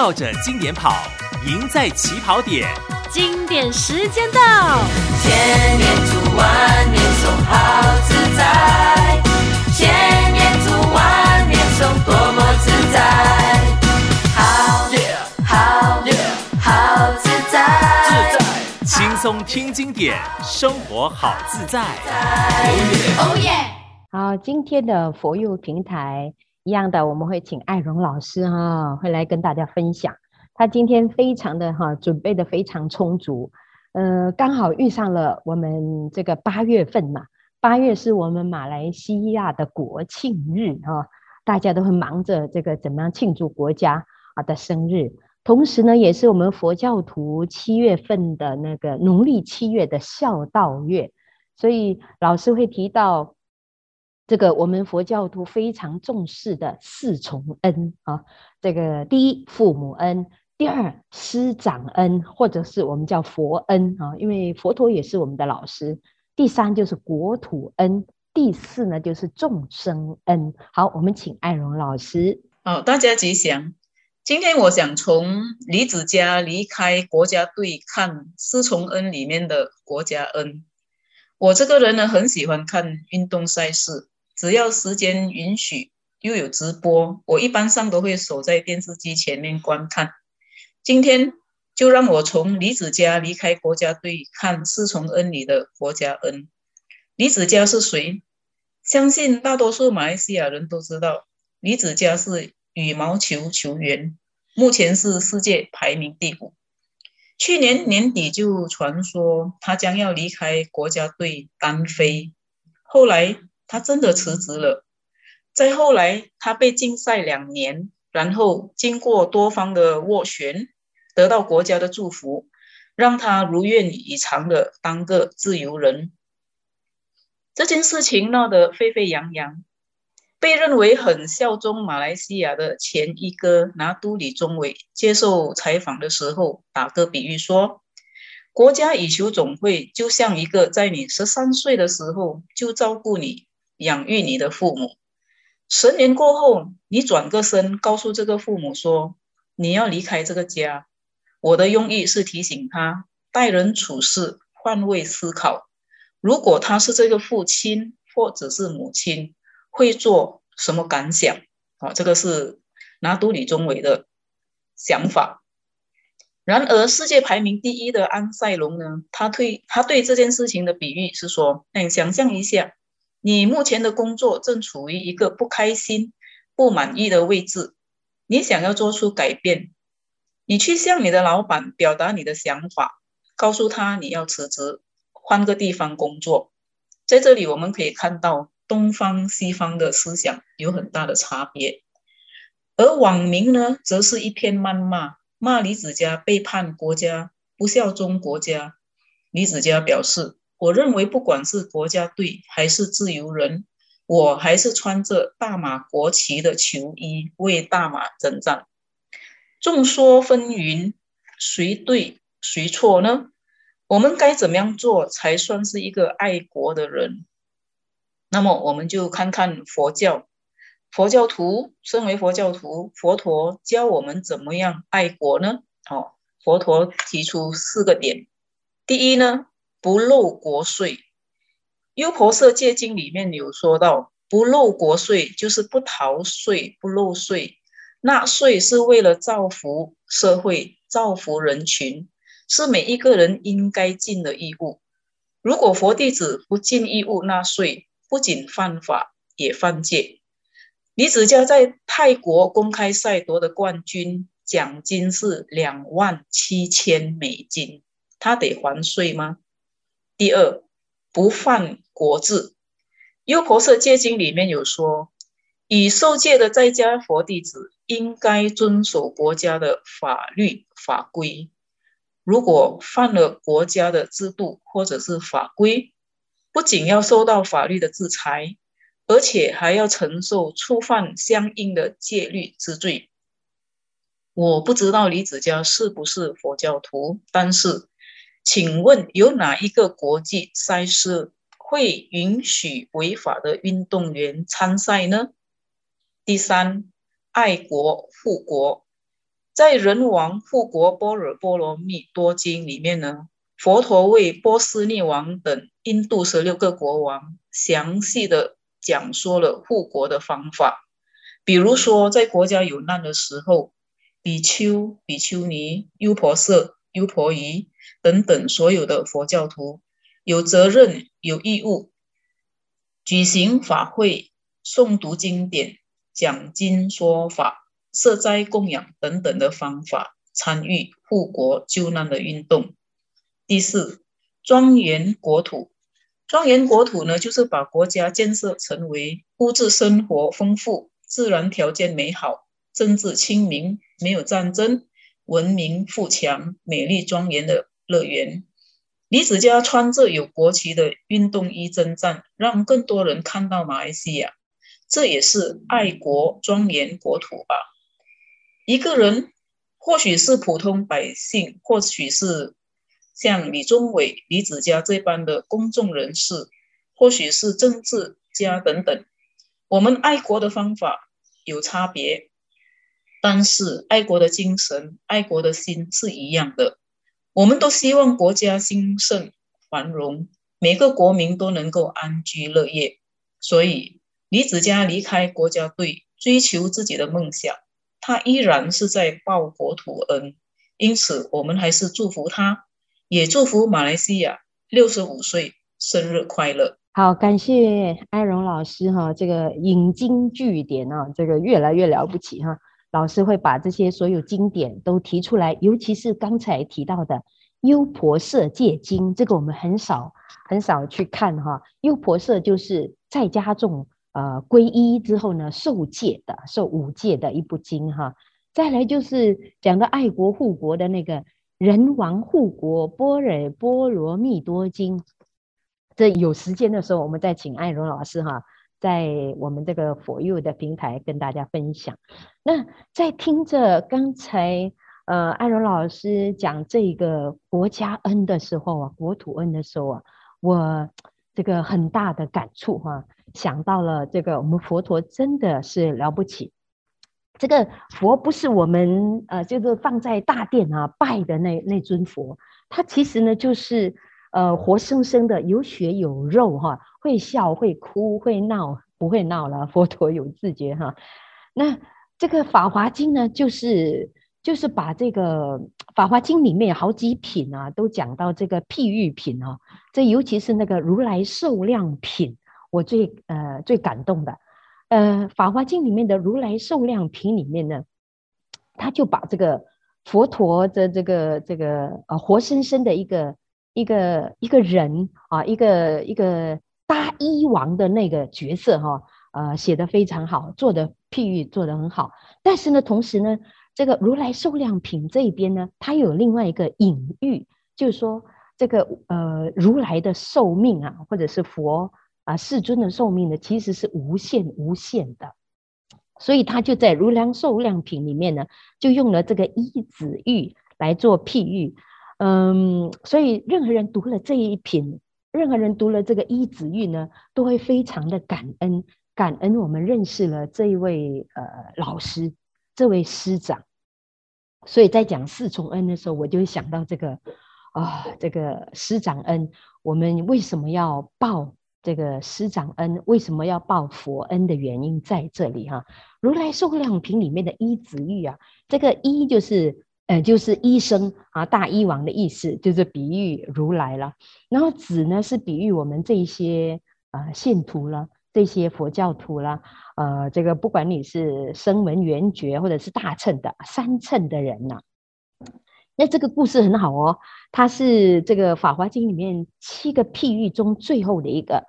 绕着经典跑，赢在起跑点。经典时间到，千年读万年诵，好自在。千年读万年诵，多么自在。好，好，好自在。自在，轻松听经典，生活好自在。哦耶！好，今天的佛佑平台。一样的，我们会请艾荣老师哈，会来跟大家分享。他今天非常的哈，准备的非常充足。呃，刚好遇上了我们这个八月份嘛，八月是我们马来西亚的国庆日哈，大家都会忙着这个怎么样庆祝国家啊的生日。同时呢，也是我们佛教徒七月份的那个农历七月的孝道月，所以老师会提到。这个我们佛教徒非常重视的四重恩啊，这个第一父母恩，第二师长恩，或者是我们叫佛恩啊，因为佛陀也是我们的老师。第三就是国土恩，第四呢就是众生恩。好，我们请艾荣老师。好，大家吉祥。今天我想从李子嘉离开国家队看四重恩里面的国家恩。我这个人呢，很喜欢看运动赛事。只要时间允许，又有直播，我一般上都会守在电视机前面观看。今天就让我从李子嘉离开国家队看四重恩里的国家恩。李子嘉是谁？相信大多数马来西亚人都知道，李子嘉是羽毛球球员，目前是世界排名第五。去年年底就传说他将要离开国家队单飞，后来。他真的辞职了。再后来，他被禁赛两年，然后经过多方的斡旋，得到国家的祝福，让他如愿以偿的当个自由人。这件事情闹得沸沸扬扬，被认为很效忠马来西亚的前一哥拿督李宗伟接受采访的时候，打个比喻说，国家羽球总会就像一个在你十三岁的时候就照顾你。养育你的父母，十年过后，你转个身，告诉这个父母说你要离开这个家。我的用意是提醒他，待人处事换位思考。如果他是这个父亲或者是母亲，会做什么感想？啊，这个是拿督李宗伟的想法。然而，世界排名第一的安赛龙呢？他对他对这件事情的比喻是说，那你想象一下。你目前的工作正处于一个不开心、不满意的位置，你想要做出改变，你去向你的老板表达你的想法，告诉他你要辞职，换个地方工作。在这里我们可以看到东方西方的思想有很大的差别，而网民呢，则是一片谩骂，骂李子嘉背叛国家、不效忠国家。李子嘉表示。我认为，不管是国家队还是自由人，我还是穿着大马国旗的球衣为大马征战。众说纷纭，谁对谁错呢？我们该怎么样做才算是一个爱国的人？那么，我们就看看佛教。佛教徒，身为佛教徒，佛陀教我们怎么样爱国呢？哦，佛陀提出四个点。第一呢，不漏国税，《优婆塞戒经》里面有说到，不漏国税就是不逃税、不漏税。纳税是为了造福社会、造福人群，是每一个人应该尽的义务。如果佛弟子不尽义务纳税，不仅犯法，也犯戒。李子嘉在泰国公开赛夺的冠军，奖金是两万七千美金，他得还税吗？第二，不犯国制，《优婆塞戒经》里面有说，已受戒的在家佛弟子应该遵守国家的法律法规。如果犯了国家的制度或者是法规，不仅要受到法律的制裁，而且还要承受触犯相应的戒律之罪。我不知道李子嘉是不是佛教徒，但是。请问有哪一个国际赛事会允许违法的运动员参赛呢？第三，爱国护国，在《人王护国波若波罗蜜多经》里面呢，佛陀为波斯匿王等印度十六个国王详细的讲说了护国的方法。比如说，在国家有难的时候，比丘、比丘尼、优婆塞、优婆夷等等所有的佛教徒有责任、有义务举行法会、诵读经典、讲经说法。设斋供养等等的方法，参与护国救难的运动。第四，庄严国土。庄严国土呢，就是把国家建设成为物质生活丰富、自然条件美好、政治清明、没有战争、文明富强、美丽庄严的乐园。李子嘉穿着有国旗的运动衣征战，让更多人看到马来西亚，这也是爱国庄严国土吧。一个人或许是普通百姓，或许是像李宗伟、李子嘉这般的公众人士，或许是政治家等等。我们爱国的方法有差别，但是爱国的精神、爱国的心是一样的。我们都希望国家兴盛繁荣，每个国民都能够安居乐业。所以，李子嘉离开国家队，追求自己的梦想。他依然是在报国土恩，因此我们还是祝福他，也祝福马来西亚六十五岁生日快乐。好，感谢艾荣老师哈，这个引经据典啊，这个越来越了不起哈。老师会把这些所有经典都提出来，尤其是刚才提到的《优婆塞戒经》，这个我们很少很少去看哈。优婆塞就是在家中。呃，皈依之后呢，受戒的，受五戒的一部经哈。再来就是讲到爱国护国的那个《人王护国般若波罗蜜多经》。这有时间的时候，我们再请爱荣老师哈，在我们这个佛佑的平台跟大家分享。那在听着刚才呃艾荣老师讲这个国家恩的时候啊，国土恩的时候啊，我这个很大的感触哈。想到了这个，我们佛陀真的是了不起。这个佛不是我们呃，就是放在大殿啊拜的那那尊佛，他其实呢就是呃活生生的有血有肉哈，会笑会哭会闹不会闹了，佛陀有自觉哈。那这个《法华经》呢，就是就是把这个《法华经》里面有好几品啊，都讲到这个譬喻品啊，这尤其是那个如来寿量品。我最呃最感动的，呃《法华经》里面的如来寿量品里面呢，他就把这个佛陀的这个这个呃活生生的一个一个一个人啊，一个一个大医王的那个角色哈，呃写得非常好，做的譬喻做得很好。但是呢，同时呢，这个如来寿量品这一边呢，它有另外一个隐喻，就是说这个呃如来的寿命啊，或者是佛。啊，世尊的寿命呢，其实是无限无限的，所以他就在《如来寿量品》里面呢，就用了这个一子喻来做譬喻。嗯，所以任何人读了这一品，任何人读了这个一子喻呢，都会非常的感恩，感恩我们认识了这一位呃老师，这位师长。所以在讲四重恩的时候，我就会想到这个啊，这个师长恩，我们为什么要报？这个师长恩为什么要报佛恩的原因在这里哈，如来寿量品里面的一子喻啊，这个一就是呃就是医生啊，大医王的意思，就是比喻如来了。然后子呢是比喻我们这一些啊信徒了，这些佛教徒啦，呃，这个不管你是声闻缘觉或者是大乘的三乘的人呐、那这个故事很好哦，它是这个《法华经》里面七个譬喻中最后的一个。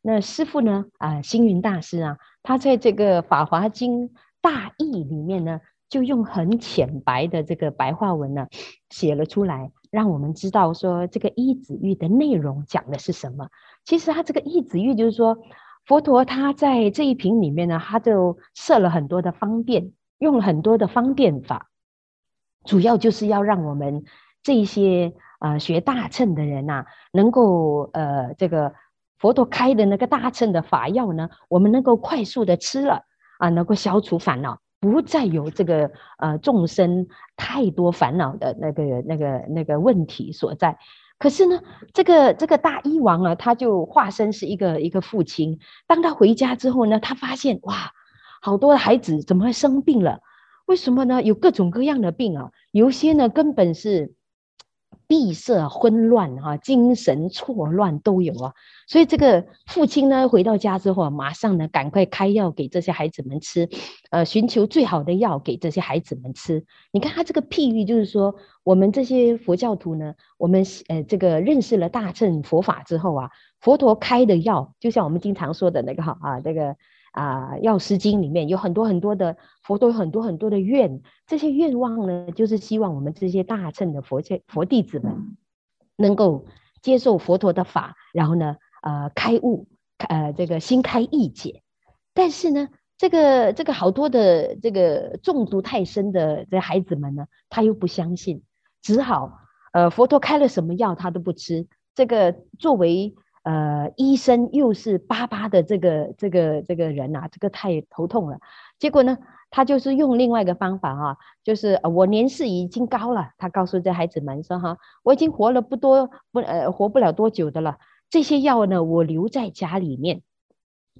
那师父呢，啊、星云大师啊，他在这个《法华经大意》里面呢，就用很浅白的这个白话文呢，写了出来，让我们知道说这个一子喻的内容讲的是什么。其实他这个一子喻就是说，佛陀他在这一品里面呢，他就设了很多的方便，用了很多的方便法。主要就是要让我们这些呃学大乘的人呐、能够呃这个佛陀开的那个大乘的法药呢，我们能够快速的吃了啊，能够消除烦恼，不再有这个呃众生太多烦恼的那个那个那个问题所在。可是呢，这个这个大医王啊，他就化身是一个一个父亲。当他回家之后呢，他发现哇，好多孩子怎么会生病了？为什么呢？有各种各样的病啊，有些呢根本是。闭塞、混乱，哈，精神错乱都有啊。所以这个父亲呢，回到家之后，马上呢，赶快开药给这些孩子们吃，呃，寻求最好的药给这些孩子们吃。你看他这个譬喻，就是说，我们这些佛教徒呢，我们呃，这个认识了大乘佛法之后啊，佛陀开的药，就像我们经常说的那个哈啊，这个。啊，《药师经》里面有很多很多的佛陀，有很多很多的愿，这些愿望呢，就是希望我们这些大乘的佛教佛弟子们能够接受佛陀的法，然后呢，呃，开悟，呃，这个心开意解。但是呢，这个这个好多的这个中毒太深的这孩子们呢，他又不相信，只好呃，佛陀开了什么药他都不吃。这个作为。呃，医生又是巴巴的这个这个这个人呐、啊，这个太头痛了。结果呢，他就是用另外一个方法哈、啊，就是我年事已经高了，他告诉这孩子们说哈，我已经活了不多不呃活不了多久的了，这些药呢，我留在家里面，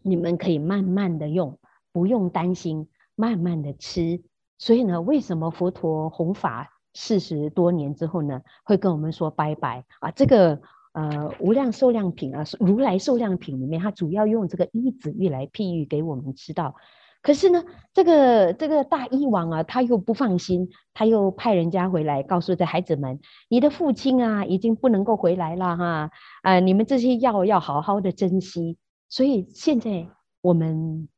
你们可以慢慢的用，不用担心，慢慢的吃。所以呢，为什么佛陀弘法四十多年之后呢，会跟我们说拜拜啊？这个。呃，无量寿量品啊，如来寿量品里面，它主要用这个依止喻来譬喻给我们知道。可是呢，这个这个大医王啊，他又不放心，他又派人家回来告诉这孩子们：“你的父亲啊，已经不能够回来了哈，啊、你们这些药要好好的珍惜。”所以现在我们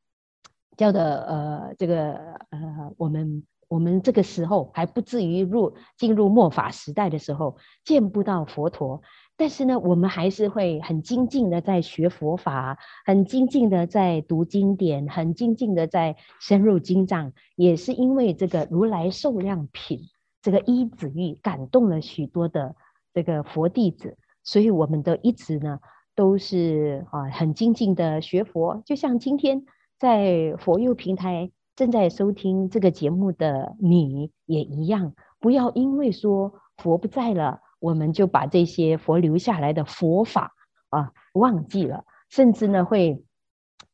叫的呃，这个呃，我们我们这个时候还不至于入进入末法时代的时候，见不到佛陀。但是呢，我们还是会很精进的在学佛法，很精进的在读经典，很精进的在深入经藏。也是因为这个如来寿量品，这个一子欲感动了许多的这个佛弟子，所以我们都一直呢都是啊很精进的学佛。就像今天在佛佑平台正在收听这个节目的你也一样，不要因为说佛不在了。我们就把这些佛留下来的佛法啊忘记了，甚至呢会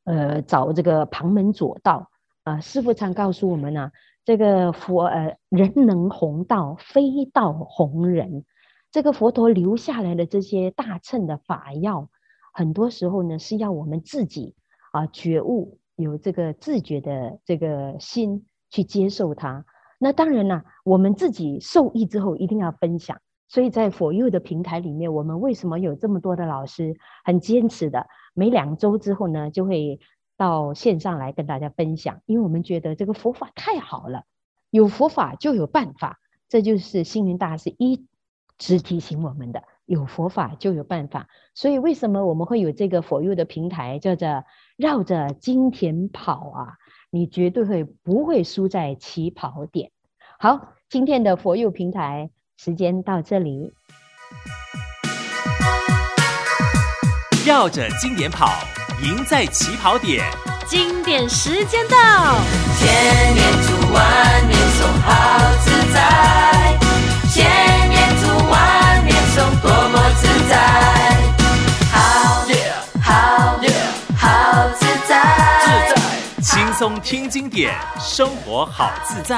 呃找这个旁门左道啊。师父常告诉我们呢、这个佛呃人能弘道，非道弘人。这个佛陀留下来的这些大乘的法要，很多时候呢是要我们自己啊觉悟，有这个自觉的这个心去接受它。那当然呢，我们自己受益之后，一定要分享。所以在佛佑的平台里面，我们为什么有这么多的老师很坚持的，每两周之后呢，就会到线上来跟大家分享？因为我们觉得这个佛法太好了，有佛法就有办法，这就是星云大师一直提醒我们的：有佛法就有办法。所以为什么我们会有这个佛佑的平台，叫做绕着金田跑啊？你绝对会不会输在起跑点？好，今天的佛佑平台。时间到这里，绕着经典跑，赢在起跑点。经典时间到，千年祝万年颂好自在，千年祝万年颂多么自在，好好好自在，自在轻松听经典，生活好自在。